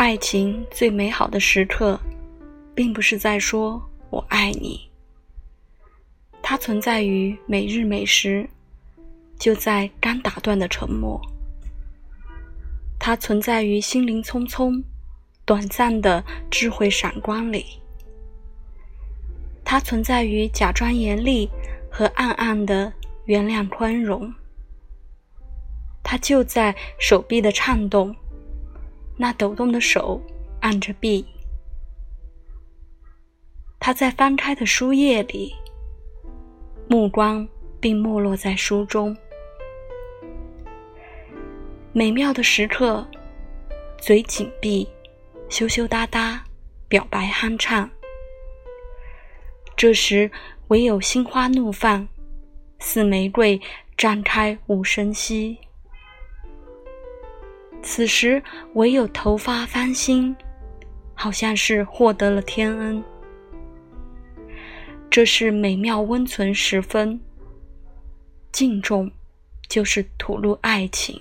爱情最美好的时刻，并不是在说“我爱你”，它存在于每日每时，就在刚打断的沉默；它存在于心灵匆匆、短暂的智慧闪光里；它存在于假装严厉和暗暗的原谅宽容。它就在手臂的颤动，那抖动的手按着臂；它在翻开的书页里，目光并没落在书中。美妙的时刻，嘴紧闭，羞羞答答，表白酣畅。这时，唯有心花怒放，似玫瑰绽开无声息。此时，唯有头发翻新，好像是获得了天恩。这是美妙温存时分，敬重，就是吐露爱情。